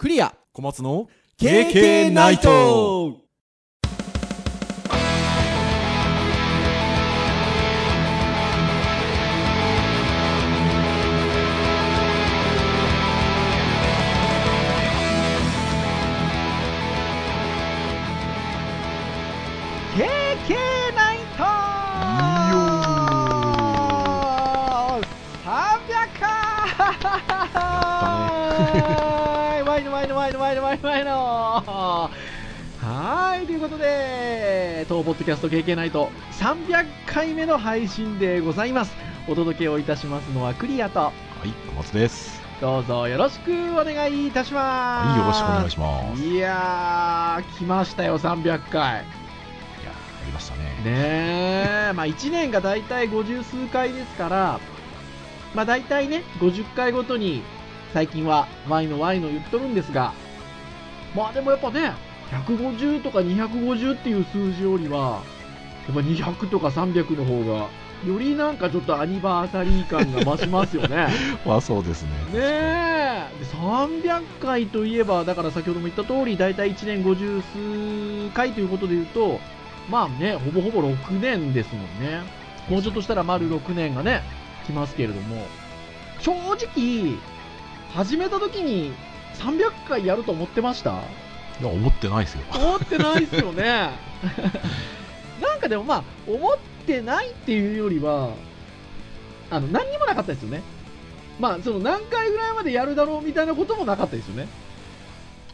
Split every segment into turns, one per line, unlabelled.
クリア。
小松の
KK ナイト
のワイのワイのワイのワイのワイのはいという。ことで当ポッドキャスト KK ナイト300回目の配信でございますお届けをいたしますのはクリアと
はい小松です
どう。ぞよろしくお願いいたします
はいよろしくお願いします
いやー来ましたよ300回
いやありましたね
ねえ、まあ1年が大体50数回ですから、まあ大体ね、50回ごとに最近は Y の Y の言っとるんですが、まあでもやっぱね、150とか250っていう数字よりは、やっぱ200とか300の方が、よりなんかちょっとアニバーサリー感が増しますよね。
まあそうですね
ねえで300回といえば、だから先ほども言った通り、大体1年50数回ということで言うと、まあね、ほぼほぼ6年ですもんね。もうちょっとしたら丸6年がね、来ますけれども、正直、始めた時に300回やると思ってました？
いや思ってないですよ
思ってないですよね。なんかでもまあ、思ってないっていうよりは、あの、何にもなかったですよね。まあ、その何回ぐらいまでやるだろうみたいなこともなかったですよね。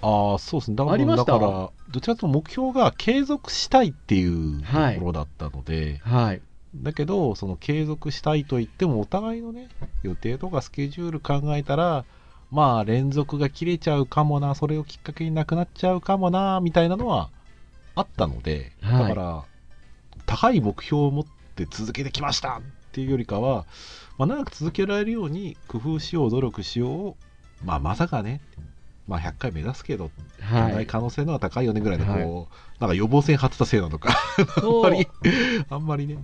ああそうですねだから
ありました？
だからどちらかというと目標が継続したいっていうと
はい
ころだったので、
はい。
だけどその継続したいと言ってもお互いのね予定とかスケジュール考えたらまあ連続が切れちゃうかもなそれをきっかけになくなっちゃうかもなみたいなのはあったので、
はい。
だから高い目標を持って続けてきましたっていうよりかは、まあ、長く続けられるように工夫しよう努力しよう、まあ、まさかねまあ、100回目指すけど、
はい。
可能性の方が高いよねぐらいのこう、
はい
なんか予防線張ってたせいなのかあんまりあんまりね。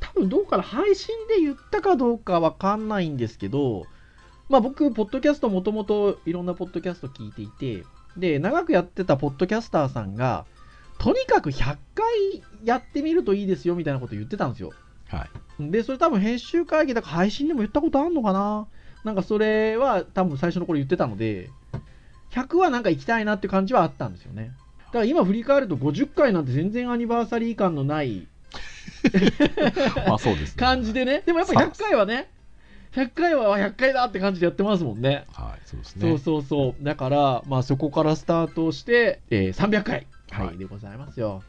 多分どうかな、配信で言ったかどうかわかんないんですけど、まあ僕、ポッドキャストもともといろんなポッドキャスト聞いていて、で、長くやってたポッドキャスターさんが、とにかく100回やってみるといいですよみたいなこと言ってたんですよ。
はい
で、それ多分編集会議だから配信でも言ったことあんのかな？なんかそれは多分最初の頃言ってたので、100はなんか行きたいなっていう感じはあったんですよね。だから今振り返ると50回なんて全然アニバーサリー感のない
まあそうですね
感じでね。でもやっぱ100回はね、100回は100回だって感じでやってますもんね。
はいそうです
そう
ね
そうそう。だから、まあそこからスタートして、えー300回、はい、
はい
でございますよ。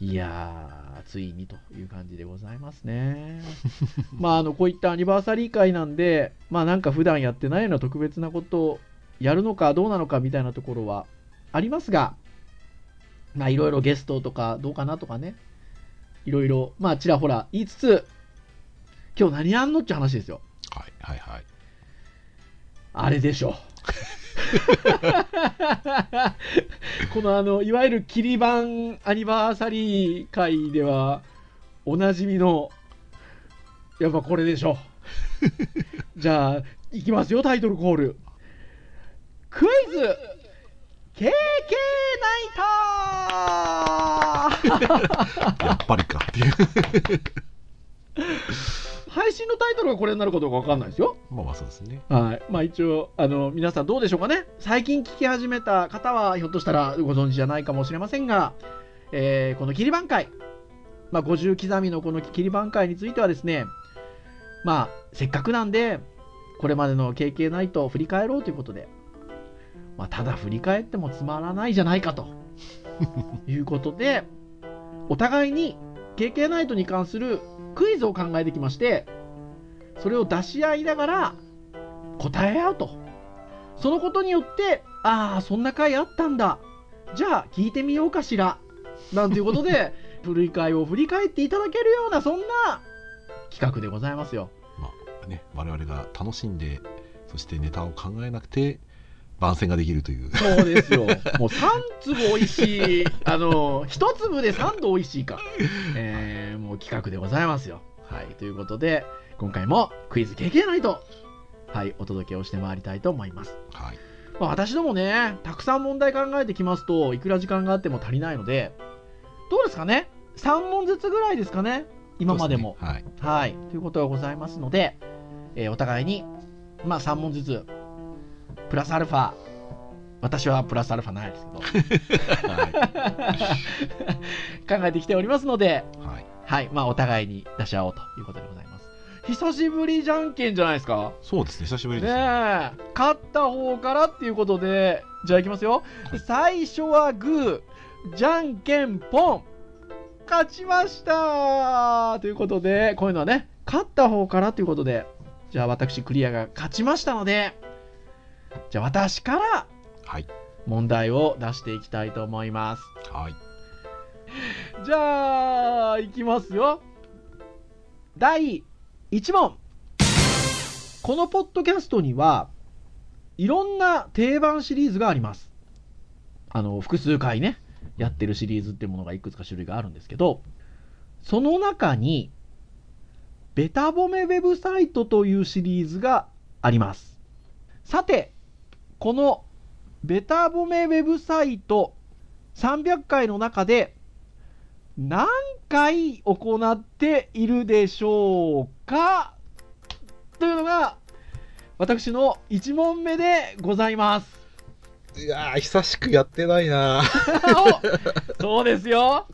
いやー、ついにという感じでございますね。まあ、あの、こういったアニバーサリー会なんで、まあなんか普段やってないような特別なことをやるのかどうなのかみたいなところはありますが、まあいろいろゲストとかどうかなとかね、いろいろ、まあちらほら言いつつ、今日何やんのって話ですよ。
はいはいはい
あれでしょ。このあの、いわゆる切り板アニバーサリー会では、おなじみの、やっぱこれでしょ。じゃあ、いきますよ、タイトルコール。クイズ KK ナイター
やっぱりかっていう
配信のタイトルがこれになるかどうかわかんないですよ。
まあまあそうですね
はい。まあ一応、あの、皆さんどうでしょうかね。最近聞き始めた方は、ひょっとしたらご存知じゃないかもしれませんが、えーこの切り板会、まあ50刻みのこの切り板会についてはですね、まあ、せっかくなんで、これまでの KK ナイトを振り返ろうということで、まあ、ただ振り返ってもつまらないじゃないかと いうことで、お互いに KK ナイトに関するクイズを考えてきまして、それを出し合いながら答え合うと。そのことによって、ああ、そんな回あったんだ。じゃあ、聞いてみようかしら。なんていうことで、古い回を振り返っていただけるような、そんな企画でございますよ。
まあね我々が楽しんでそしてネタを考えなくて番宣ができるという
そうですよ。もう3粒美味しい、あの、1粒で3度美味しいか。えー、もう企画でございますよ。はい、ということで、今回もクイズ経験ないと、はい、お届けをしてまいりたいと思います。
はい
まあ、私どもね、たくさん問題考えてきますと、いくら時間があっても足りないので、どうですかね ?3 問ずつぐらいですかね？今までも。
そうすね
はい。ということがございますので、えーお互いに、まあ3問ずつ、プラスアルファ、私はプラスアルファないですけど、
はい。
考えてきておりますので、
はい。はい。
はい。まあお互いに出し合おうということでございます。久しぶりじゃんけんじゃないですか？
そうですね、久しぶり
ね
ですね。
え勝った方からっていうことでじゃあいきますよ、
はい
最初はグーじゃんけんポン勝ちましたということでこういうのはね勝った方からということでじゃあ私クリアが勝ちましたのでじゃあ私から
はい。
問題を出していきたいと思います。
はい。
じゃあいきますよ。第1問。このポッドキャストにはいろんな定番シリーズがあります。あの複数回ねやってるシリーズっていうものがいくつか種類があるんですけどその中にベタ褒めウェブサイトというシリーズがあります。さてこのベタ褒めウェブサイト300回の中で何回行っているでしょうか？というのが私の1問目でございます。
いやー、久しくやってないな
おそうですよ。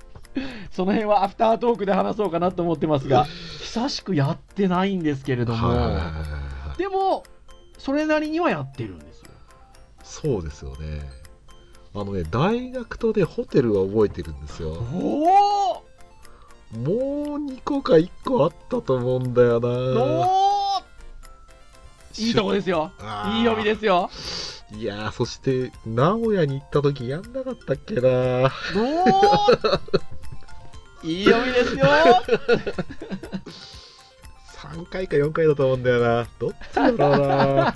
その辺はアフタートークで話そうかなと思ってますが、久しくやってないんですけれども、
はい
でも、それなりにはやってるんですよ。
そうですよね。あのね、大学とね、ホテルは覚えてるんですよ。
おお
もう2個か1個あったと思うんだよな
いいとこですよ。いい読みですよ。
いやー、そして、名古屋に行った時やんなかったっけな
いい読みですよ。
3回か4回だと思うんだよなどっちだろうな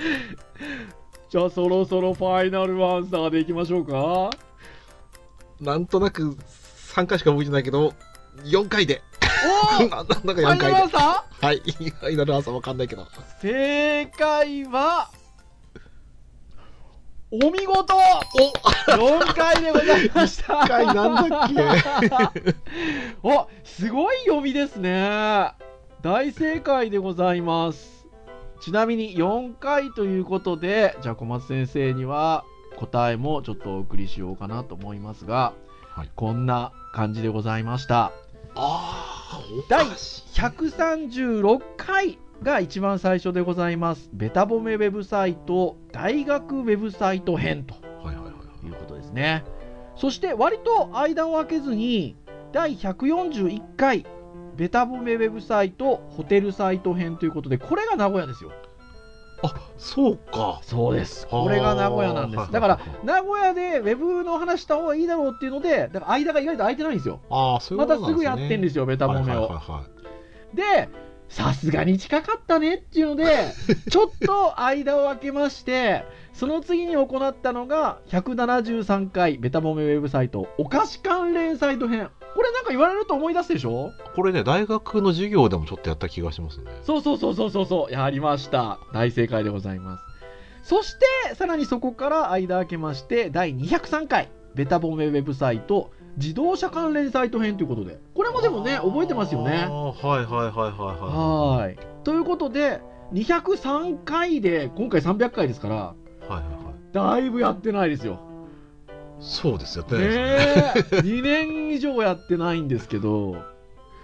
じゃあそろそろファイナルアンサーでいきましょうか。
なんとなく3回しか覚えてないけど、4回で。
お
なんだか4
ファイナル。アンサ
はい。ファイナルアンサーわかんないけど。
ー正解は、お見事
お
!4 回でございました
1回なんだっけ？
おすごい読みですね。大正解でございます。ちなみに4回ということで、じゃあ小松先生には答えもちょっとお送りしようかなと思いますが、
はい
こんな感じでございました。
ああ、
第
おかしい
136回が一番最初でございます。ベタ褒めウェブサイト大学ウェブサイト編と。
い
うことですね。そして割と間を空けずに第141回ベタ褒めウェブサイトホテルサイト編ということでこれが名古屋ですよ。
あ、そうか。
そうです。これが名古屋なんです。だから名古屋でウェブの話した方がいいだろうっていうので、だから間が意外と空いてないんですよ。
ああ、そういうね。
たすぐやってんですよ、ベタ褒めを。で、さすがに近かったねっていうので、ちょっと間を空けまして、その次に行ったのが、173回ベタ褒めウェブサイト、お菓子関連サイト編。これなんか言われると思い出すでしょ？
これね、大学の授業でもちょっとやった気がしますね。
そうそうそうそうそうそう、やりました。大正解でございます。そして、さらにそこから間空けまして、第203回、ベタ褒めウェブサイト、自動車関連サイト編ということで、これもでもね、覚えてますよね
あ。あはいはいはいはいはい。
はーい。ということで、203回で、今回300回ですから、
はいはいはい。
だいぶやってないですよ。
そうですよね。
ねえ、2年以上やってないんですけど、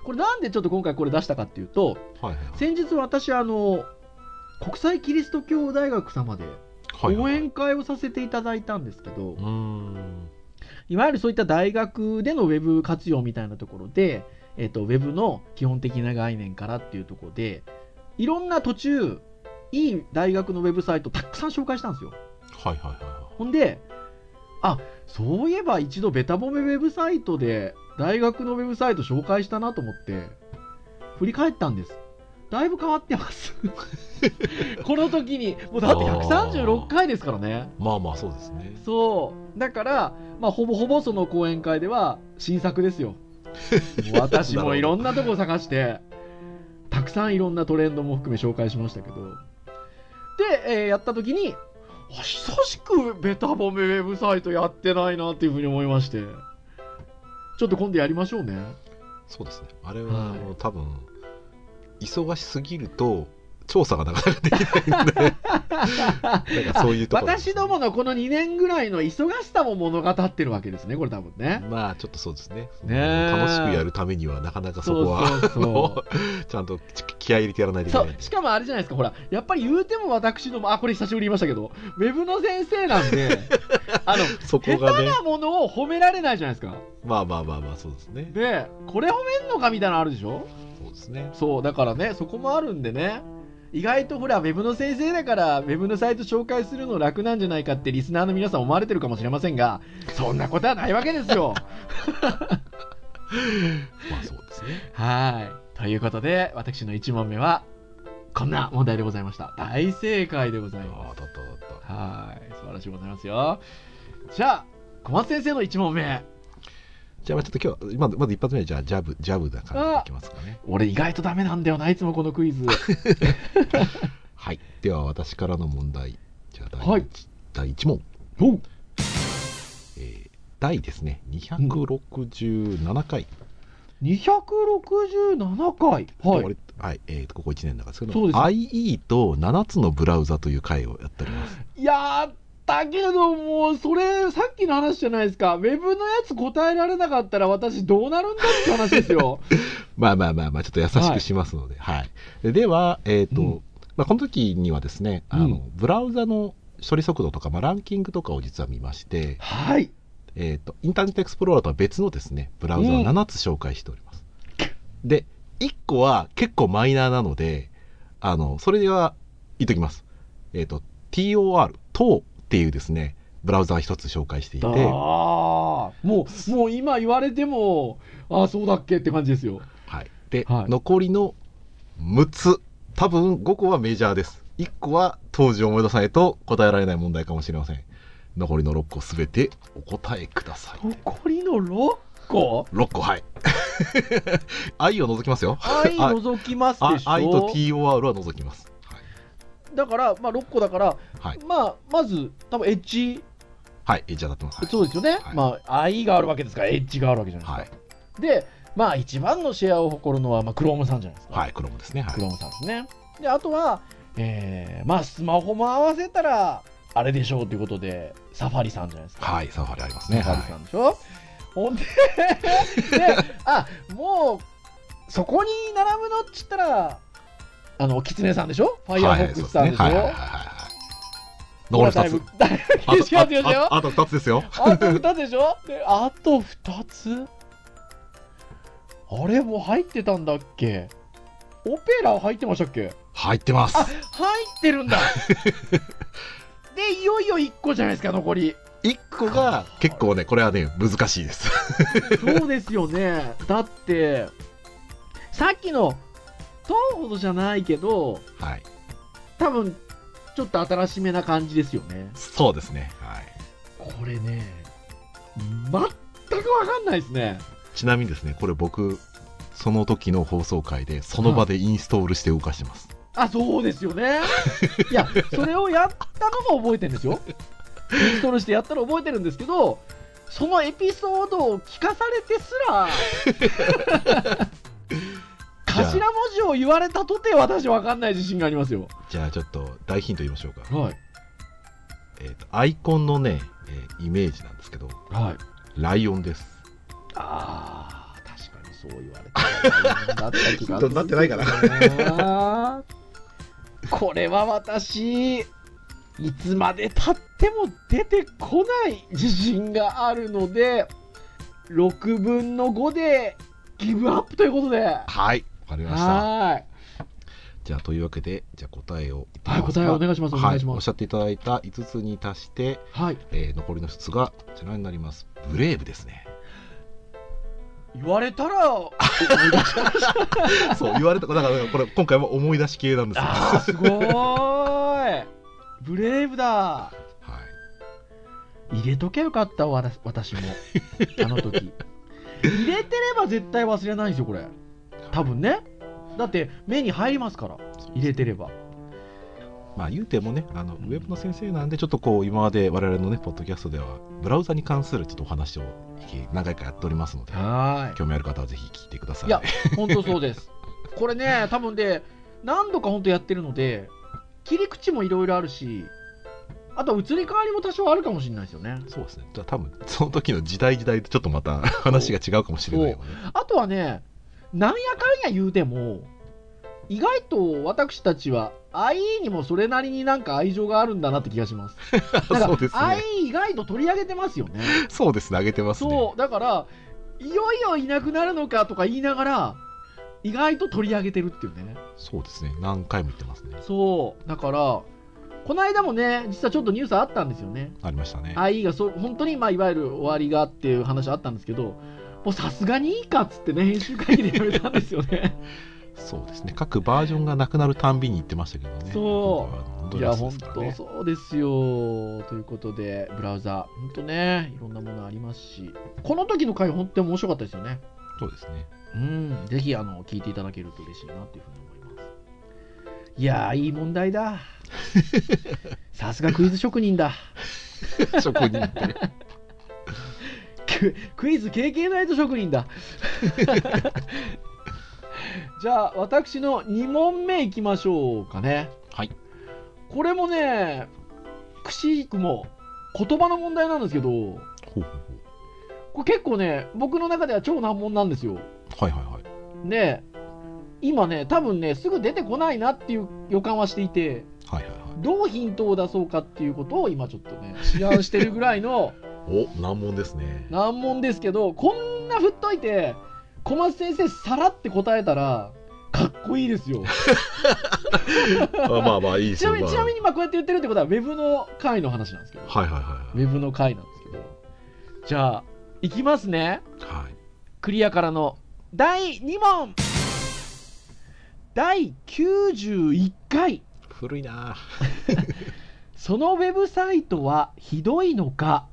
これなんでちょっと今回これ出したかっていうと、
はいはいはい
先日私、あの、国際キリスト教大学様で
はいはい
講演会をさせていただいたんですけど
う、ーん。
いわゆるそういった大学でのウェブ活用みたいなところで、えっと、ウェブの基本的な概念からっていうところで、いろんな途中、いい大学のウェブサイトたくさん紹介したんですよ。
はいはいはいは
ほんで、あそういえば一度ベタ褒めウェブサイトで大学のウェブサイト紹介したなと思って、振り返ったんです。だいぶ変わってます。この時に、もうだって136回ですからね。
い。まあまあそうですね。
そう。だから、まあ、ほぼほぼその講演会では新作ですよ。私もいろんなとこ探して、たくさんいろんなトレンドも含め紹介しましたけど。で、えーやった時に、あ久しくベタ褒めウェブサイトやってないなっていうふうに思いまして。ちょっと今度やりましょうね。
そうですね。あれ
はい
は、あの多分、忙しすぎると、調査がなかなかできないんで、なんかそういうところね、
私どものこの2年ぐらいの忙しさも物語ってるわけですねこれ多分ね。
まあ、ちょっとそうですね。
ねえ。
楽しくやるためには、なかなかそこは、ちゃんと気合い入れてやらないといけ
そ
ないう
しかもあれじゃないですかほらやっぱり言うても私どもあこれ久しぶりに言いましたけどウェブの先生なんで あの
そ
下手
こがね、
なものを褒められないじゃないですか。
まあまあまあまあ、そうですね。
でこれ褒めんのかみたいなのあるでしょ？
そうですね。
そうだからねそこもあるんでね意外とほらウェブの先生だからウェブのサイト紹介するの楽なんじゃないかってリスナーの皆さん思われてるかもしれませんがそんなことはないわけですよ。
まあそうですね。
はい。ということで私の1問目はこんな問題でございました。大正解でございます。はい。素晴らしいございますよ。じゃあ小松先生の1問目
じゃあ、まあちょっと今日は、まずまず一発目は、じゃあ、ジャブ、ジャブな感じでいきますかね。
俺意外とダメなんだよないつもこのクイズ
はい。では、私からの問題。じゃあ、第一、
はい
第1問。
おう
えー、第ですね、267回。
267回はい
俺はい、えーと、ここ1年なんですけど、
そうです
IE と7つのブラウザという回をやっております。
やったけどもうそれさっきの話じゃないですか。ウェブのやつ答えられなかったら私どうなるんだって話ですよ。
まあまあまあまあ、ちょっと優しくしますので、はい。ででは、えっ、と、
うん。
まあ、この時にはですね、あの、
うん
ブラウザの処理速度とか、まあ、ランキングとかを実は見まして、
はい。
えっ、と、インターネットエクスプローラーとは別のですね、ブラウザを
うん。
7つ紹介しております。で、1個は結構マイナーなので、あの、それでは言っときます。えっ、と、TOR、TOR っていうですね、ブラウザが一つ紹介していて、
ああもうもう今言われてもああそうだっけって感じですよ
はい。で、
はい
残りの6つ、多分5個はメジャーです。1個は当時思い出さないと答えられない問題かもしれません。残りの6個すべてお答えください。
残りの6個
？6個、はい。愛を除きますよ。
愛除きますでしょ？
あ愛と TOR は除きます。
だから、まあ、6個だから、
はい。
まあ、まず多分エッジ
はい。えじゃあ、なってます。はい
そうですよね、
はい
まあ、愛があるわけですからエッジがあるわけじゃないですか、でまあ一番のシェアを誇るのは、まあ、クロームさんじゃないですか、
はい。クロムですね。はい
ク。ロームさんですねであとは、えーまあスマホも合わせたらあれでしょうということでサファリさんじゃないですか、
はい。サファリありますね。は
サファリさんでしょ、ほんで であもうそこに並ぶのっつったらあのキツネさんでしょ？ファ
い。
イアーフォックスさんでしょ、
はい。はい。はい。はいはい残り2つ。
だいぶだいぶ厳しよ
あああと2つですよ。
あと2つでしょ？であと2つ？あれもう入ってたんだっけ？オペラ入ってましたっけ？
入ってます
あ。入ってるんだでいよいよ1個じゃないですか残り
1個が結構ね、これはね、難しいです。
そうですよねだってさっきのトーンほどじゃないけど
はい。
多分ちょっと新しめな感じですよね
そうですね。はい。
これね全く分かんないですね
ちなみにですね、これ僕、その時の放送回で、その場でインストールして動かしてます。
あそうですよね いやそれをやったのも覚えてるんですよインストールしてやったの覚えてるんですけどそのエピソードを聞かされてすら頭文字を言われたとて私分かんない自信がありますよ。
じゃあちょっと大ヒント言いましょうか。
はい。
えっ、と、アイコンのね、えーイメージなんですけど、
はい。
ライオンです。
あー確かにそう言われ
なってないか
な。これは私いつまでたっても出てこない自信があるので6分の5でギブアップということで。は
はい。わかりました。
ーい
じゃあ、というわけで、じゃあ答えを
はい答えをお願いしますお願いし
はおっ
ます
しゃっていただいた5つに足して、
はい
えー残りの1つがこちらになります。ブレイブですね。
言われたら
そう、言われた、だからこれ、今回は思い出し系なんですよ。
あーすごーいブレイブだ
はい。
入れとけよかったわ私私もあの時入れてれば絶対忘れないんですよこれ多分ね。だって目に入りますから。入れてれば。
まあ言うてもねあのウェブの先生なんでちょっとこう今まで我々のねポッドキャストではブラウザに関するちょっとお話を何回かやっておりますので
は
興味ある方はぜひ聞いてください。
いや本当そうです。これね多分で何度か本当やってるので切り口もいろいろあるしあと移り変わりも多少あるかもしれないですよね。
そうですね。じゃあ多分その時の時代時代でちょっとまた話が違うかもしれないよね。
あとはねなんやかんや言うても意外と私たちは IE にもそれなりになんか愛情があるんだなって気がします。なんか
そうですね
IE 意外と取り上げてますよね。
そうですね上げてますね
そう、だから、いよいよいなくなるのかとか言いながら、意外と取り上げてるっていうね。
そうですね何回も言ってますね
そう、だから、この間もね、実はちょっとニュースあったんですよね。
ありましたね
IE がそう本当に、まあ、いわゆる終わりがっていう話あったんですけど、もうさすがにいいかっつってね、編集会議でやめたんですよね。
そうですね各バージョンがなくなるたんびに言ってましたけどね
そういや、本当そうですよ。ということで、ブラウザ、本当ね、いろんなものありますし、この時の回、本当に面白かったですよね。
そうですね
うん、ぜひ、あの、聞いていただけると嬉しいなというふうに思います。いやー、いい問題だ。さすがクイズ職人だ。
職人って
ク クイズ経験ないと職人だ。じゃあ、私の2問目いきましょうかね。
はい
これもね、くしくも言葉の問題なんですけど、
ほうほう
これ結構ね、僕の中では超難問なんですよ。
はいはいはい
で、今ね、多分ね、すぐ出てこないなっていう予感はしていて、
はいはいはい
どうヒントを出そうかっていうことを今ちょっとね、思案してるぐらいの
お難問ですね。
難問ですけど、こんな振っといて、小松先生、さらって答えたら、かっこいいですよ。
あまあまあいいですよ。
ちなみに、ちなみに、まあ、こうやって言ってるってことは、ウェブの回の話なんですけど、
はいはいは
ウェブの回なんですけど、じゃあ、いきますね。
いはい。
クリアからの第2問。第91回。
古いな。
そのウェブサイトはひどいのか？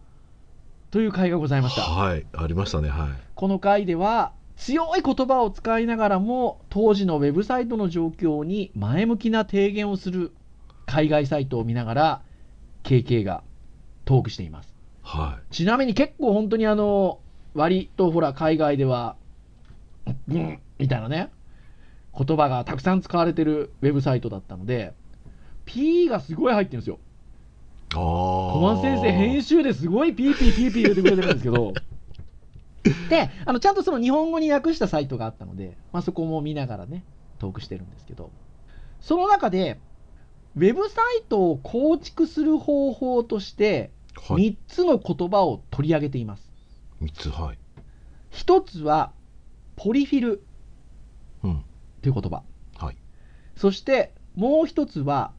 という回がございました。
はいありましたねはい。
この回では強い言葉を使いながらも当時のウェブサイトの状況に前向きな提言をする海外サイトを見ながら KK がトークしています。
は
ちなみに結構本当にあの割とほら海外ではうんみたいなね言葉がたくさん使われてるウェブサイトだったので P がすごい入ってるんですよ小松先生編集ですごいピーピーピーピー言ってくれてるんですけど。であのちゃんとその日本語に訳したサイトがあったので、まあ、そこも見ながらねトークしてるんですけど。その中でウェブサイトを構築する方法として
はい。
3つの言葉を取り上げています。
三つはい。
一つはポリフィル
うん。
という言葉。
はい。
そしてもう一つは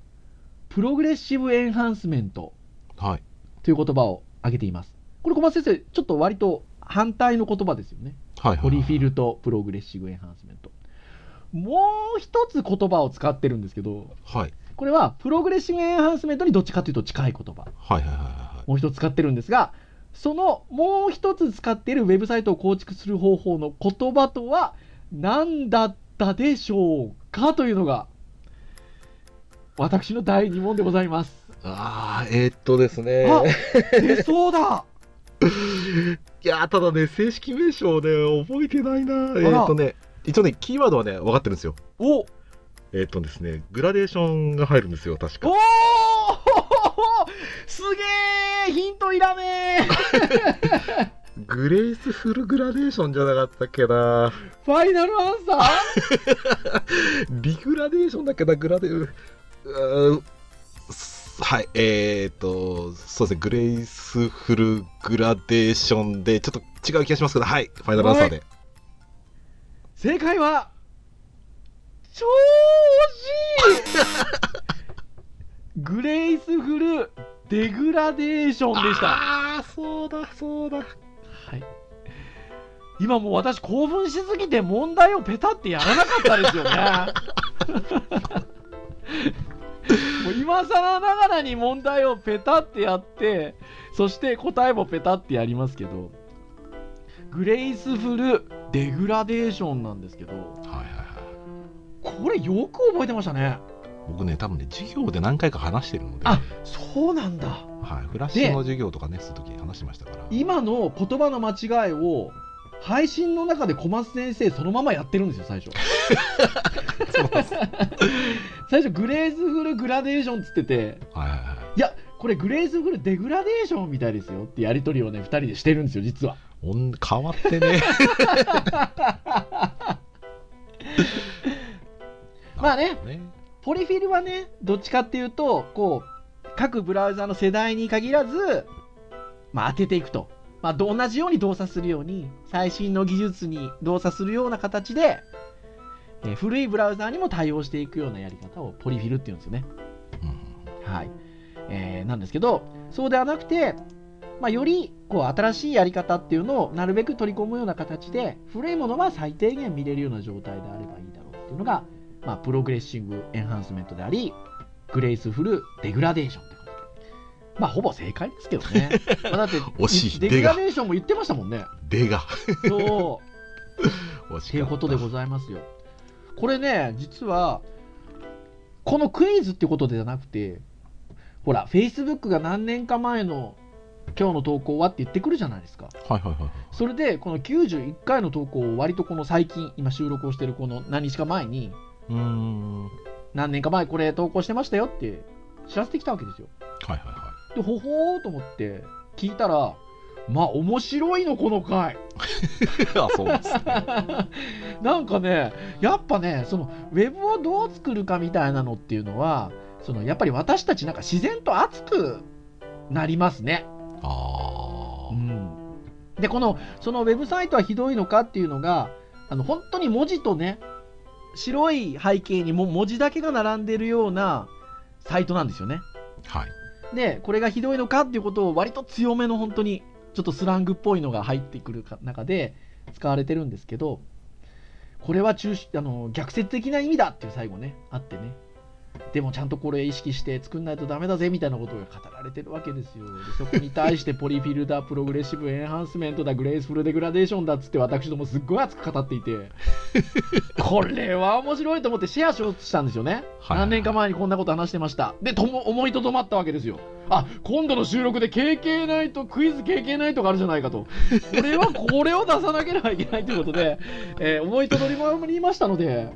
プログレッシブエンハンスメント。
はい。
という言葉を挙げています。これ小松先生ちょっと割と反対の言葉ですよね。
はいはい
ポリフィルとプログレッシブエンハンスメント。もう一つ言葉を使ってるんですけど
はい。
これはプログレッシブエンハンスメントにどっちかというと近い言葉。
はいはいはいはい
もう一つ使ってるんですがそのもう一つ使っているウェブサイトを構築する方法の言葉とは何だったでしょうかというのが私の第2問でございます。
ああえーっとですね。
あ出そうだ。
いやーただね正式名称ね覚えてないな。え
ら。
ーっとね一応ねキーワードはね分かってるんですよ。
お。
えーっとですねグラデーションが入るんですよ確か。
おー！すげえヒントいらねえ。
グレイスフルグラデーションじゃなかったっけな。
ファイナルアンサー？
リグラデーションだっけなグラデうーはいえー、っとそうですねグレイスフルグラデーションでちょっと違う気がしますけどはいファイナルアンサーで、
正解は超惜しい。グレイスフルデグラデーションでした。
ああそうだそうだ。
はい、今もう私興奮しすぎて問題をペタってやらなかったですよね もう今更ながらに問題をペタってやってそして答えもペタってやりますけどグレイスフルデグラデーションなんですけど
はいはいはい
これよく覚えてましたね。
僕ね多分ね授業で何回か話してるので、
あそうなんだ。
はい、フラッシュの授業とかねするときに話してましたから。
今の言葉の間違いを配信の中で小松先生そのままやってるんですよ最初。最初グレーズフルグラデーションっつってて
はいはいはい。
いやこれグレーズフルデグラデーションみたいですよってやり取りをね2人でしてるんですよ実は。
おん変わってね。
まあね
ね。
ポリフィルはねどっちかっていうとこう各ブラウザの世代に限らず、まあ、当てていくと、まあ、同じように動作するように最新の技術に動作するような形で、えー古いブラウザーにも対応していくようなやり方をポリフィルっていうんですよね。
うん。
はい、えーなんですけどそうではなくて、まあ、よりこう新しいやり方っていうのをなるべく取り込むような形で古いものは最低限見れるような状態であればいいだろうっていうのが、まあ、プログレッシングエンハンスメントでありグレイスフルデグラデーションまあほぼ正解ですけどね、まあ、だって
惜しい
デグラデーションも言ってましたもんね。
でが
そう。
惜し
ていうことでございますよ。これね、実は、このクイズってことではなくて、ほら、Facebook が何年か前の今日の投稿はって言ってくるじゃないですか。
はいはいはいはい。
それで、この91回の投稿を割とこの最近、今収録をしてるこの何日か前に、
うーん。はい
何年か前これ投稿してましたよって知らせてきたわけですよ。
はいは
で、ほほーと思って聞いたら、まあ面白いの、この回。
い あそうですね
なんかね、やっぱね、そのウェブをどう作るかみたいなのっていうのは、そのやっぱり私たちなんか自然と熱くなりますね。
ああ
うん、で、このそのウェブサイトはひどいのかっていうのが、あの本当に文字とね、白い背景にも文字だけが並んでるようなサイトなんですよね。
はい
で、これがひどいのかっていうことを割と強めの本当にちょっとスラングっぽいのが入ってくる中で使われてるんですけど、これは中あの逆説的な意味だっていう最後ね、あってね。でもちゃんとこれ意識して作んないとダメだぜみたいなことが語られてるわけですよ。でそこに対してポリフィルだ、プログレッシブエンハンスメントだ、グレースフルデグラデーションだっつって私どもすっごい熱く語っていて、これは面白いと思ってシェアしようとしたんですよね。
はい
何年か前にこんなこと話してました。で、とも思いとどまったわけですよ。あ、今度の収録で KK ナイト、クイズ KK ナイトがあるじゃないかと。これはこれを出さなければいけないということで、えー思いとどまりましたので、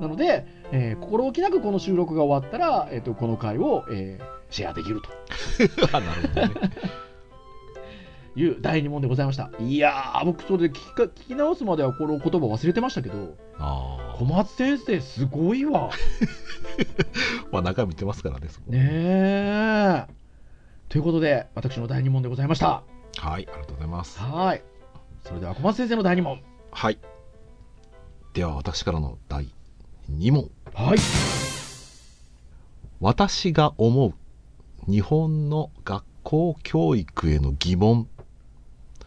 なので、えー心置きなくこの収録が終わったら、えー、とこの回を、えーシェアできると
あ なるほどね
いう第2問でございました。いやー、僕それで聞きか聞き直すまではこの言葉忘れてましたけど、
あ
小松先生すごいわ。
あ まあ中身見てますからね
ねえ。ということで、私の第2問でございました。
はいありがとうございます
はい。それでは小松先生の第2問。
はいでは私からの第2問
はい。
私が思う日本の学校教育への疑問っ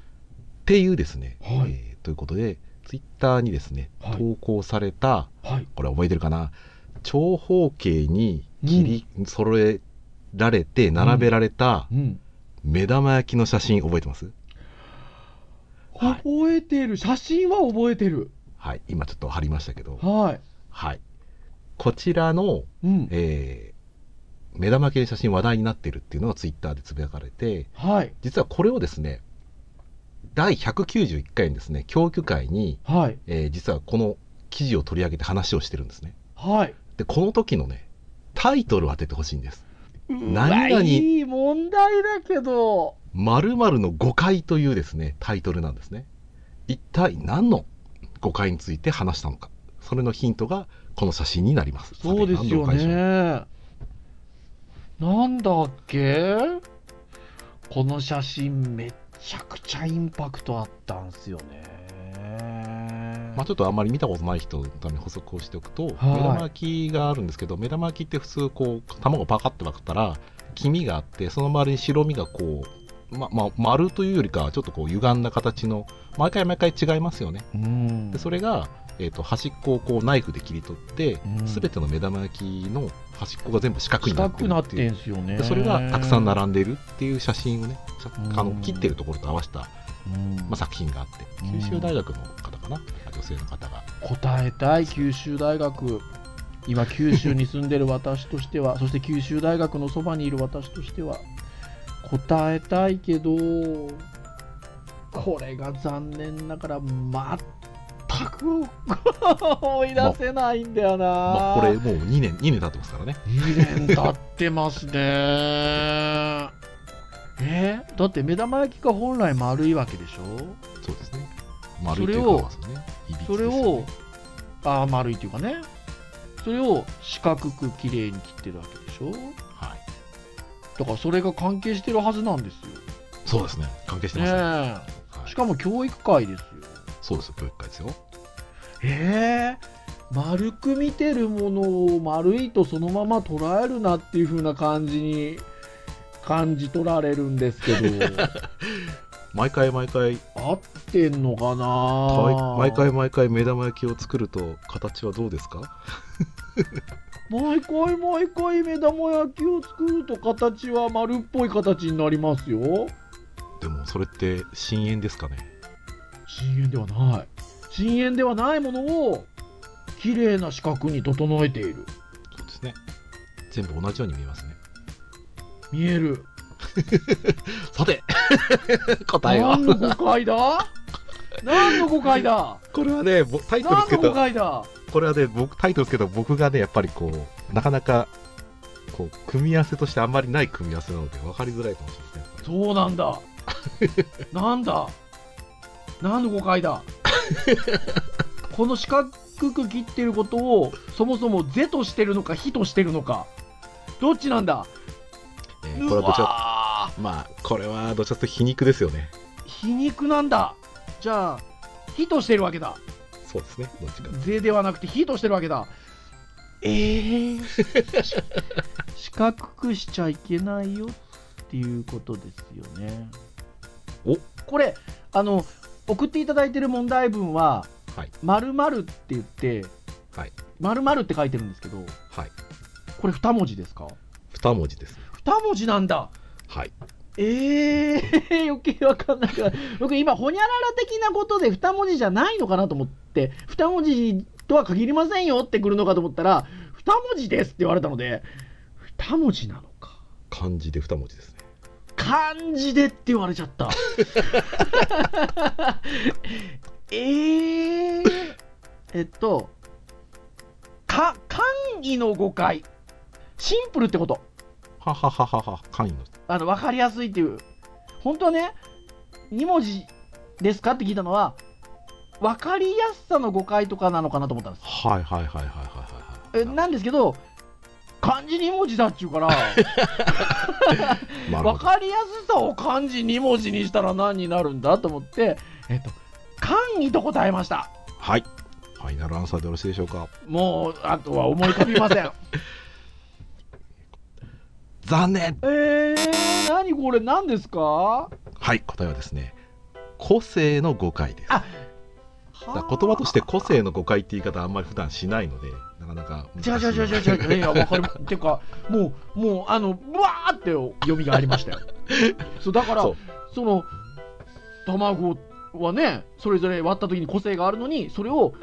ていうですね、
はい
えーということでツイッターにですね、
はい
投稿された
はい。
これ覚えてるかな？長方形に切り揃えられて並べられた
うん。
目玉焼きの写真覚えてます、はい
覚えてる。写真は覚えてる。
はい今ちょっと貼りましたけど
はい。
はいこちらの、
うん。
えー目玉焼きの写真話題になってるっていうのがツイッターでつぶやかれて
はい。
実はこれをですね第191回にですね教育会に、
はい。
えー実はこの記事を取り上げて話をしてるんですね
はい。
でこの時のねタイトルを当ててほしいんです
何
何々
いい問題だけど。
〇〇の誤解というですねタイトルなんですね一体何の誤解について話したのかそれのヒントがこの写真になります。
そうですよね。なんだっけ？この写真めちゃくちゃインパクトあったんすよね。
まあ、ちょっとあんまり見たことない人のために補足をしておくと、
はい。
目玉焼きがあるんですけど目玉焼きって普通こう卵パカッと割ったら黄身があってその周りに白身がこう、ままあ、丸というよりかはちょっとこう歪んだ形の毎回毎回違いますよね。
うん。
でそれが、えー、と端っこをこうナイフで切り取って
うん。
全ての目玉焼きの端っこが全部四角にな
近
ってる
って
いう。
んすよね。
でそれがたくさん並んでるっていう写真をねさあの
うん
切ってるところと合わせた、
うん。
まあ、作品があって
うん。
九州大学の方かな？女性の方が。
答えたい九州大学。今九州に住んでる私としては そして九州大学のそばにいる私としては答えたいけどこれが残念ながら全く思い出せないんだよな、
まあ、これもう2年、2年経ってますからね。
2年経ってますねえだって目玉焼きが本来丸いわけでしょ？
そうですね。丸いというか、まあそうね、いびつです
それを、あー丸いっていうかねそれを四角くきれいに切ってるわけでしょ？
はい。
だからそれが関係してるはずなんですよ
そうですね。関係してますね。
ね
はい
えしかも教育会ですよ
そうですよ、教育会ですよ。
えー。丸く見てるものを丸いとそのまま捉えるなっていう風な感じに感じ取られるんですけど。
毎回毎回、
合ってんのか
た
な
毎回毎回目玉焼きを作ると、形はどうですか？
毎回毎回目玉焼きを作ると形は丸っぽい形になりますよ。
でも、それって深淵ですかね？
深淵ではない深淵ではないものを綺麗な四角に整えている
そうですね。全部同じように見えますね。
見える
さて、答えは
何。の誤解だ？何の誤解だ？
これはね、ぼタイトルつけ
何の誤
た、
解だ？
これはね、僕、タイトルつけた僕がね、やっぱりこう、なかなか、こう、組み合わせとしてあんまりない組み合わせなので、分かりづらいかもしれない。
そうなんだなんだ？何の誤解だ？この四角く切ってることをそもそも「是」としてるのか「非」としてるのか。どっちなんだ？
えーこれはどちら、
わ
まあ、これはどちらかと皮肉ですよね。
ー皮肉なんだ。じゃあ「非」としてるわけだ。
そうですね、どっちか。
「是」ではなくて「非」としてるわけだ。えー、四角くしちゃいけないよっていうことですよね。
お。
これあの送っていただいてる問題文は
はい。
「まるって言って
はい。
「まるって書いてるんですけど
はい。
これ2文字ですか？
二文字です。
2文字なんだ
はい。
えー、余計わかんないから僕今ほにゃらら的なことで2文字じゃないのかなと思って2文字とは限りませんよってくるのかと思ったら2文字ですって言われたので2文字なのか
漢字で二文字ですね。
漢字でって言われちゃった。えー、えっとか簡易の誤解シンプルってこと。
ははははは、簡易の。
あの分かりやすいっていう。本当はね2文字ですかって聞いたのは分かりやすさの誤解とかなのかなと思ったんです。
はいはいはいはいはいはいはい。
えなんですけど漢字2文字だっちゅうから分。かりやすさを漢字2文字にしたら何になるんだと思ってえっと簡易と答えました？
はい。ファイナルアンサーでよろしいでしょうか？
もうあとは思い浮かびません
残念
えー、何これ何ですか？
はい、答えはですね、個性の誤解です。言葉として個性の誤解って言い方あんまり普段しないので、なかなか
違う違う違う違う違ういや分かるっていうかもうもうあのブワーって読みがありましたよ そうだから
そ
の卵はねそれぞれ割った時に個性があるのにそれを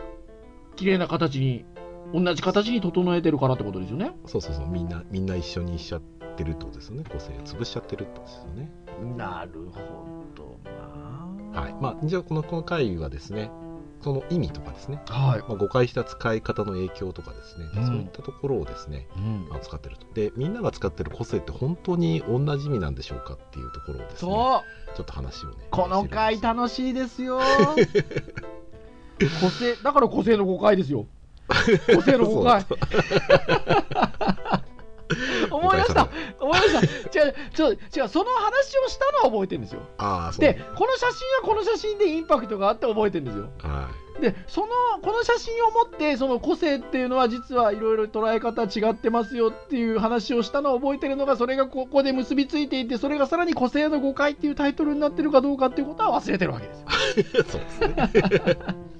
綺麗な形に同じ形に整えてるからってことですよね
そうそうそう、みんな、みんな一緒にしちゃってるってことですよね。個性を潰しちゃってるってことですよね。
なるほどな
はい。まあ、じゃあこの、この回はですね、その意味とかですね、
はい、
まあ、誤解した使い方の影響とかですね、
うん。
そういったところをですね、
うん。
まあ、使ってると。で、みんなが使ってる個性って本当に同じ意味なんでしょうかっていうところをですね、ちょっと話をね。
この回楽しいですよ。個性だから個性の誤解ですよ。個性の誤解思い出した。思い出した。違う違う違うその話をしたのは覚えてるんですよ。
ああ、そう。
でこの写真はこの写真でインパクトがあって覚えてるんですよ。
は
でそのこの写真を持ってその個性っていうのは実はいろいろ捉え方違ってますよっていう話をしたのを覚えてるのがそれがここで結びついていてそれがさらに個性の誤解っていうタイトルになってるかどうかっていうことは忘れてるわけですよ。
い。そうですね。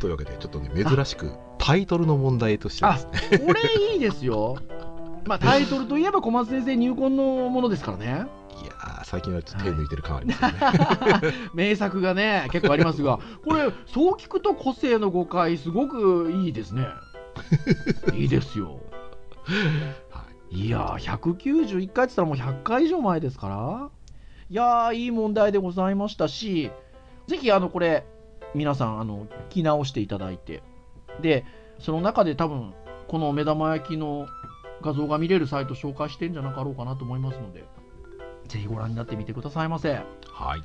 というわけで、ちょっとね、珍しくタイトルの問題としてですね、
これいいですよまあタイトルといえば小松先生入魂のものですからね
いやー、最近はちょっと手抜いてる感ありますよね。
名作がね結構ありますがこれそう聞くと個性の誤解すごくいいですね いいですよ。
はい
やー、191回って言ったらもう100回以上前ですから。いやー、いい問題でございましたし、ぜひ、あの、これ、皆さん、あの、聞き直していただいて、で、その中で多分、この目玉焼きの画像が見れるサイト紹介してんじゃなかろうかなと思いますので、ぜひご覧になってみてくださいませ。
はい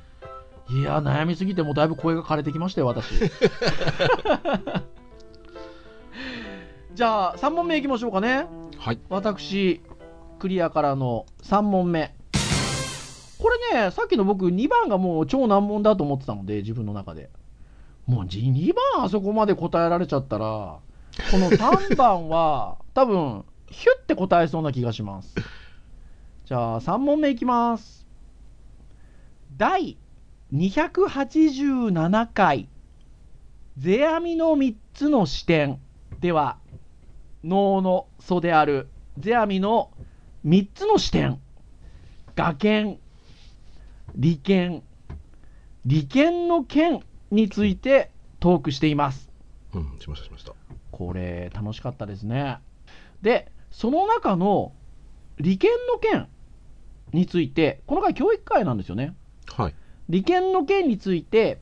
いやー、悩みすぎてもうだいぶ声が枯れてきましたよ、私。じゃあ、3問目いきましょうかね。
はい
私、クリアからの3問目。これね、さっきの僕、2番がもう超難問だと思ってたので、自分の中で。もう2番あそこまで答えられちゃったら、この3番は、多分、ヒュッて答えそうな気がします。じゃあ、3問目いきます。第287回、世阿弥の3つの視点では、脳の祖である世阿弥の3つの視点、画剣、利権、利権の剣についてトークしています。
うんしましたしました
これ、楽しかったですね。で、その中の利権の剣について、この回、教育会なんですよね。
はい。
利権の件について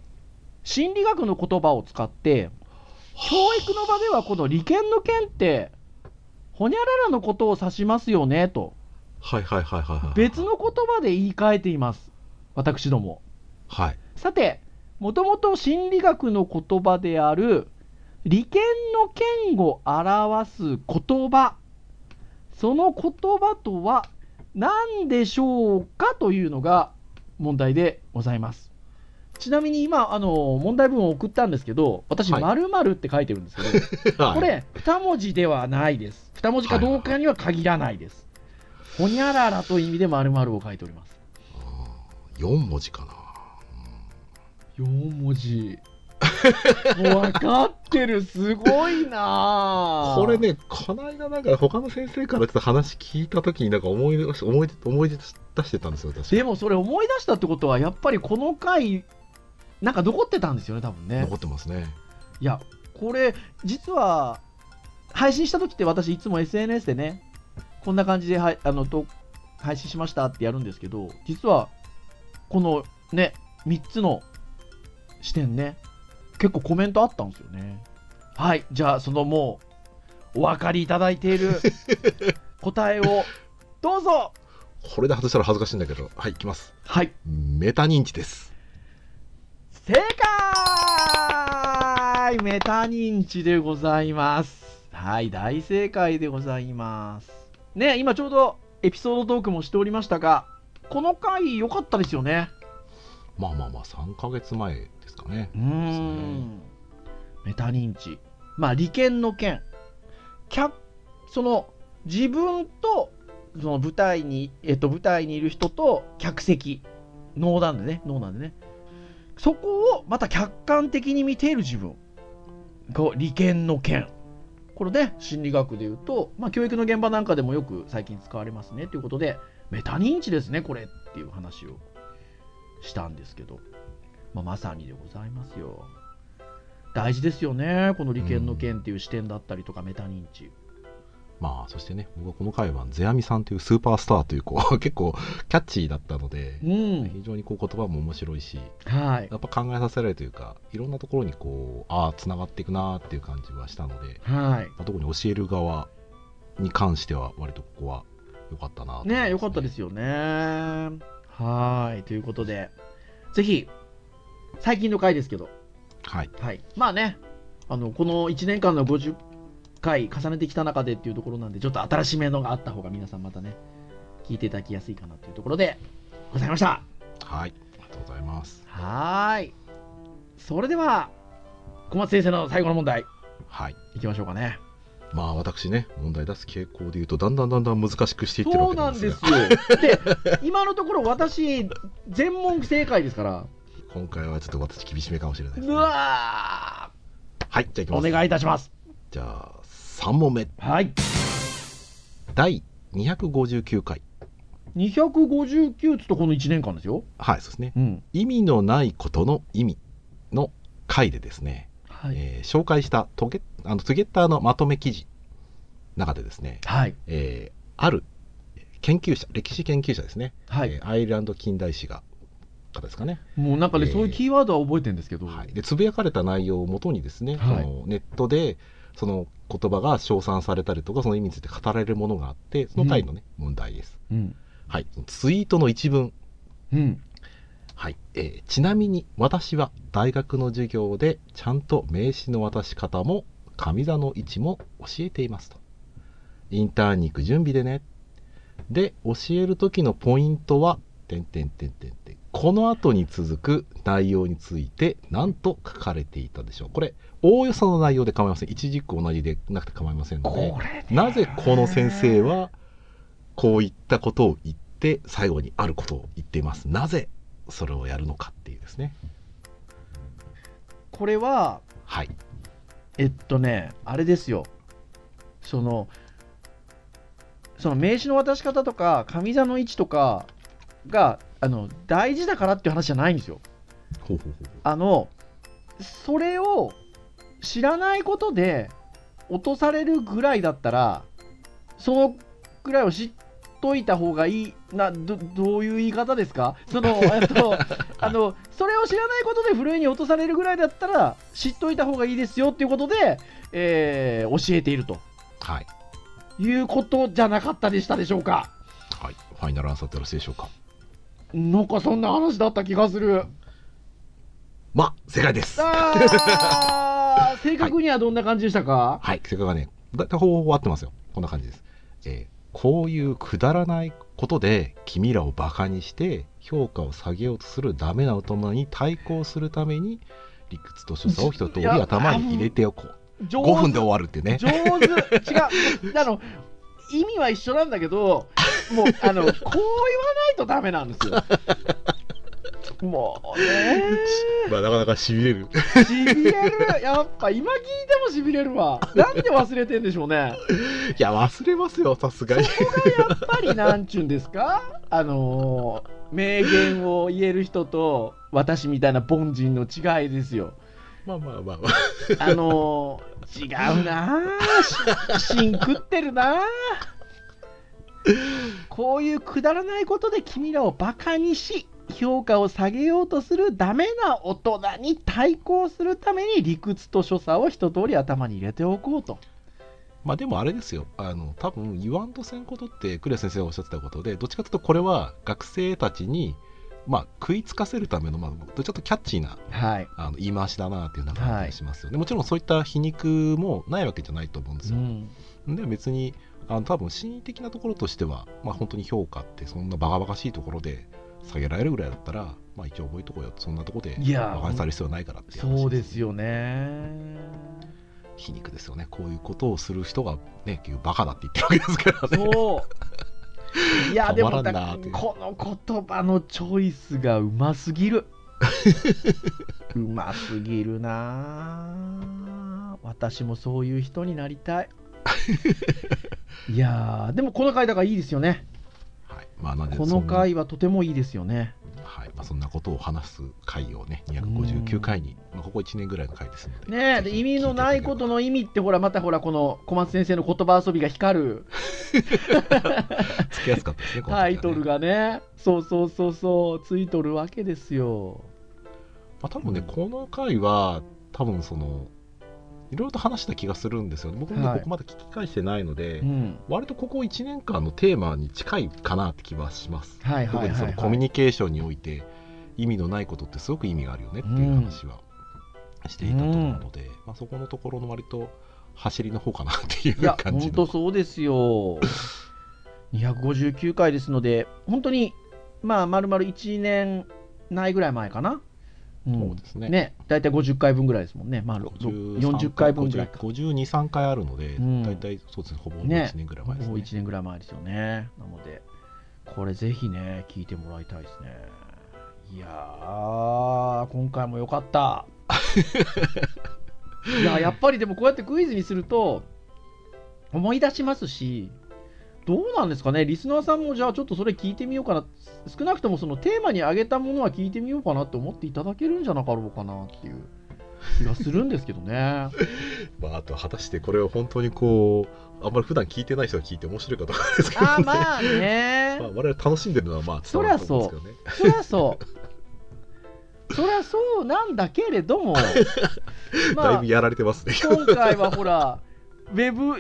心理学の言葉を使って教育の場ではこの利権の件ってほにゃららのことを指しますよねと。
はいはいはいはいはい
別の言葉で言い換えています。私ども。
はい。
さてもともと心理学の言葉である利権の権を表す言葉その言葉とは何でしょうかというのが問題でございます。ちなみに今、あの問題文を送ったんですけど、私、
はい
〇〇って書いてるんですけど、
はい
これ、2文字ではないです。2文字かどうかには限らないです。ほにゃららという意味で〇〇を書いております。
4文字かな
4文字。分かってる、すごいなあ
これ。ねこの間なんか他の先生からちょっと話聞いた時になんか思い出し思い出思い出してたんですよ私
でもそれ思い出したってことは、やっぱりこの回、なんか残ってたんですよね、多分ね
残。ってますね
いや、これ、実は、配信した時って私、いつも SNS でね、こんな感じではいあのと配信しましたってやるんですけど、実は、このね、3つの視点ね、結構コメントあったんですよね。はい、じゃあ、そのもう、お分かりいただいている 答えを、どうぞ
これで外したら恥ずかしいんだけどはいいきます
はい、
メタ認知です
正解メタ認知でございます。はい、大正解でございます。ね、今ちょうどエピソードトークもしておりましたが、この回良かったですよね。
まあまあまあ3ヶ月前ですかね
うん。メタ認知。まあ、利権の権。客、その、自分と、その舞台に、えっと、舞台にいる人と客席。脳なんでね、脳なんでね。そこをまた客観的に見ている自分。こう、利権の権。これね、心理学で言うと、まあ、教育の現場なんかでもよく最近使われますねということで、メタ認知ですね、これっていう話をしたんですけど、まあ、まさにでございますよ。大事ですよね、この利権の権っていう視点だったりとか、メタ認知。
まあそしてね僕はこの回は世阿弥さんというスーパースターというこう 結構キャッチーだったので
うん。
非常にこう言葉も面白いし
はい。
やっぱ考えさせられるというかいろんなところにこうああつながっていくなーっていう感じはしたので、
はい。
まあ、特に教える側に関しては割とここは良かったなと思います
ねよかったですよね。はい。ということで、ぜひ、最近の回ですけど、
はい
はい。まあね、あの、この1年間の50回重ねてきた中でっていうところなんで、ちょっと新しめのがあった方が皆さんまたね、聞いていただきやすいかなというところでございました。
はいありがとうございます
はーい。それでは、小松先生の最後の問題、
はい
いきましょうかね。
まあ私ね問題出す傾向でいうとだんだんだんだん難しくしていってるわ
そう
けな
んんですす
が
よ。で、今のところ私、全問不正解ですから。
今回はちょっと私厳しめかもしれないです、
う
ね、
わ
はいじゃあいき
ーお
ます
願いいたします。
じゃあ3問目
はい。
第259回
259つとこの1年間ですよ。
はいそうですね
うん。
意味のないことの意味の回でですね、
はい。
えー紹介したトゲあのトゥゲッターのまとめ記事中でですね、
はい。
えーある研究者歴史研究者ですね、
はい。
えーアイルランド近代史が方ですかね、
もうなんかね、
えー
そういうキーワードは覚えてるんですけど。
はい、でつぶやかれた内容をもとにですね、
はい
そのネットでその言葉が称賛されたりとかその意味について語られるものがあってその回のね、問題です、
うん。
はい、ツイートの一文
うん。
はいえーちなみに私は大学の授業でちゃんと名詞の渡し方も上座の位置も教えていますと。インターンに行く準備でね。で教える時のポイントは点点点点点この後に続く内容について何と書かれていたでしょう。これおおよその内容で構いません。一軸同じでなくて構いませんのでなぜこの先生はこういったことを言って最後にあることを言っています。なぜそれをやるのかっていうですね。
これは、
はい
えっとね、あれですよ。その、その名刺の渡し方とか、上座の位置とかが、あの、大事だからっていう話じゃないんですよ。
ほうほうほう
あの、それを知らないことで落とされるぐらいだったら、そのぐらいを知っといた方がいい。な、どどういう言い方ですか？その、えっと、あの、それを知らないことでふるいに落とされるぐらいだったら、知っといた方がいいですよっていうことで、えー教えていると。
はい。
いうことじゃなかったでしたでしょうか？
はい。ファイナルアンサーってよろしいでしょうか？
なんかそんな話だった気がする。
まあ正解です。
正確にはどんな感じでしたか、
はい。正解がねだいたいほぼほぼ合ってますよ。こんな感じです、えーこういうくだらないことで君らをバカにして評価を下げようとするダメな大人に対抗するために理屈と所作を一通り頭に入れておこう。
上
5分で終わるってね。
上手。違う。あの意味は一緒なんだけどもうあのこう言わないとダメなんですよもうね
まあなかなかしびれる。
しびれる。やっぱ今聞いてもしびれるわ。なんで忘れてんでしょうね。
いや忘れますよさすがに。
やっぱりなんちゅうんですか？あの名言を言える人と私みたいな凡人の違いですよ。
まあまあまあまあ。
あのー、違うなぁ。し芯食ってるなぁ。こういうくだらないことで君らをバカにし、評価を下げようとするダメな大人に対抗するために理屈と所作を一通り頭に入れておこうと。
まあでもあれですよあの多分言わんとせんことってクレア先生がおっしゃってたことでどっちかというとこれは学生たちにまあ食いつかせるための、まあ、ちょっとキャッチーな
はい。
あの言い回しだなっていうような感じがしますよね、もちろんそういった皮肉もないわけじゃないと思うんですよ、
うん。
で別にあの多分心理的なところとしては、まあ、本当に評価ってそんなバカバカしいところで下げられるぐらいだったら、まあ、一応覚えとこうよそんなところで
いや
バカにされる必要はないからって
そうですよね。
皮肉ですよねこういうことをする人がね結局バカだって言ってるわけですからね
そう。いや、でもこの言葉のチョイスがうますぎる。うますぎるなあ私もそういう人になりたい。いやーでもこの回だからいいですよね。
はいまあ、なんで
この回はとてもいいですよね。
はい。まあ、そんなことを話す回をね259回に、まあ、ここ1年ぐらいの回ですので。
ねえで意味のないことの意味ってほらまたほらこの小松先生の言葉遊びが光る。
つけやすかったですね ね。
タイトルがね。そうそうそうそう。ついとるわけですよ。
まあ、多分ね、
うん
この回は多分そのいろいろと話した気がするんですよね。僕もここまだ聞き返してないので、
うん、
割とここ1年間のテーマに近いかなって気はします、
はいはいはい、
特にその
はい。
コミュニケーションにおいて意味のないことってすごく意味があるよねっていう話はしていたと思うので、まあ、そこのところの割と走りの方かなってい
いうや、
感じの。
本当そうですよ。259回ですので、本当に、まあ、まるまる1年ないぐらい前かな。うん
そうですね
ね、大体50回分ぐらいですもんね。まあ、ろ40回分ぐらいか。
52、3回あるので、
うん
大体そうですね、ほぼ
ね
1年ぐらい前です
もう
ね。
1年ぐらい前ですよね。なので、これぜひね、聞いてもらいたいですね。いやー、今回も良かった。いや、やっぱりでもこうやってクイズにすると、思い出しますし、どうなんですかね、リスナーさんもじゃあちょっとそれ聞いてみようかな、少なくともそのテーマに挙げたものは聞いてみようかなって思っていただけるんじゃなかろうかなっていう。気がするんですけどね。
まあ、あと果たしてこれを本当にこうあんまり普段聞いてない人が聞いて面白いかどうかですけど、ね、
あーまあね。
まあ、我々楽しんでるのはまあ伝わると思うんで。すけどね
そりゃそう。そりゃそうなんだけれども、
だ
まあ
いぶ、やられてますね。
今回はほら、ウェブ、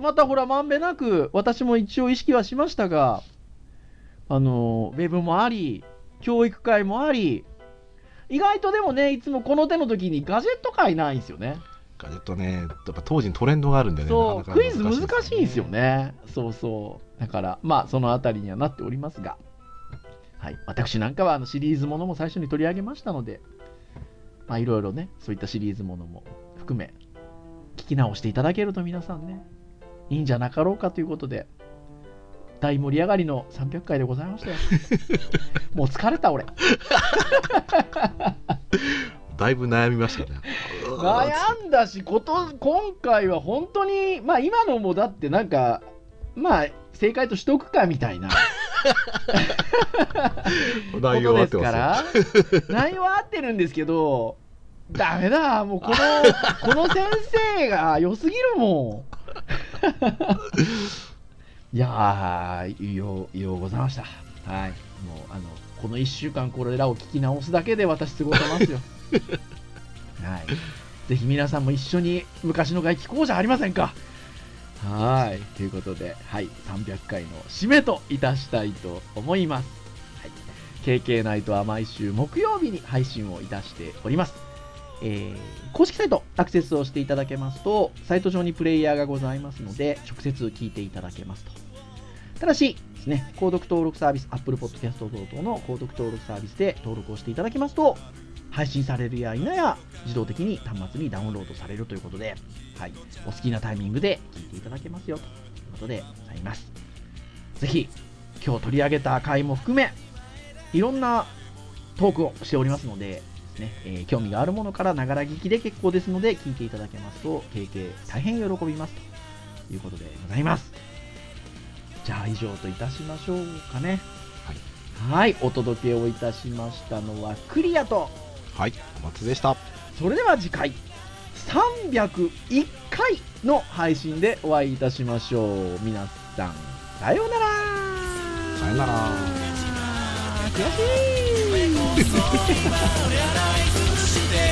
またほら、まんべんなく、私も一応意識はしましたが、あの、ウェブもあり、教育会もあり、意外とでもね、いつもこの手の時にガジェット会ないんですよね。
ガジェットねやっぱ当時にトレンドがあるんでね
そう、クイズ難しいんですよ
ね
ね。そうそう。だから、まあ、そのあたりにはなっておりますが、はい。私なんかは、あの、シリーズものも最初に取り上げましたので、まあ、いろいろね、そういったシリーズものも含め、聞き直していただけると皆さんね、いいんじゃなかろうかということで、大盛り上がりの300回でございましたよ。もう疲れた、俺。
だいぶ悩みましたね
悩んだしこと今回は本当にまあ今のもだってなんかまあ正解としとくかみたいなこ
内容
と
は合ってま
ですから内容は合ってるんですけどダメだもうこの この先生が良すぎるもん いやーようようございましたはいもうあのこの1週間これらを聞き直すだけで私過ごせますよ はいぜひ皆さんも一緒に昔の回聞こうじゃありませんか。はい。ということで、はい。300回の締めといたしたいと思います。はい。KK ナイトは毎週木曜日に配信をいたしております。えー公式サイトアクセスをしていただけますと、サイト上にプレイヤーがございますので、直接聞いていただけますと。ただしですね、購読登録サービス、Apple Podcast 等々の購読登録サービスで登録をしていただきますと、配信されるや否や自動的に端末にダウンロードされるということで、はい、お好きなタイミングで聞いていただけますよということでございます。ぜひ、今日取り上げた回も含め、いろんなトークをしておりますので、ねえー興味があるものからながら聞きで結構ですので、聞いていただけますと、経験大変喜びます。ということでございます。じゃあ以上といたしましょうかね。はい、お届けをいたしましたのはクリアと、
はい。お松でした。
それでは次回。301回の配信でお会いいたしましょう。皆さんさようなら。
さよなら
悔しい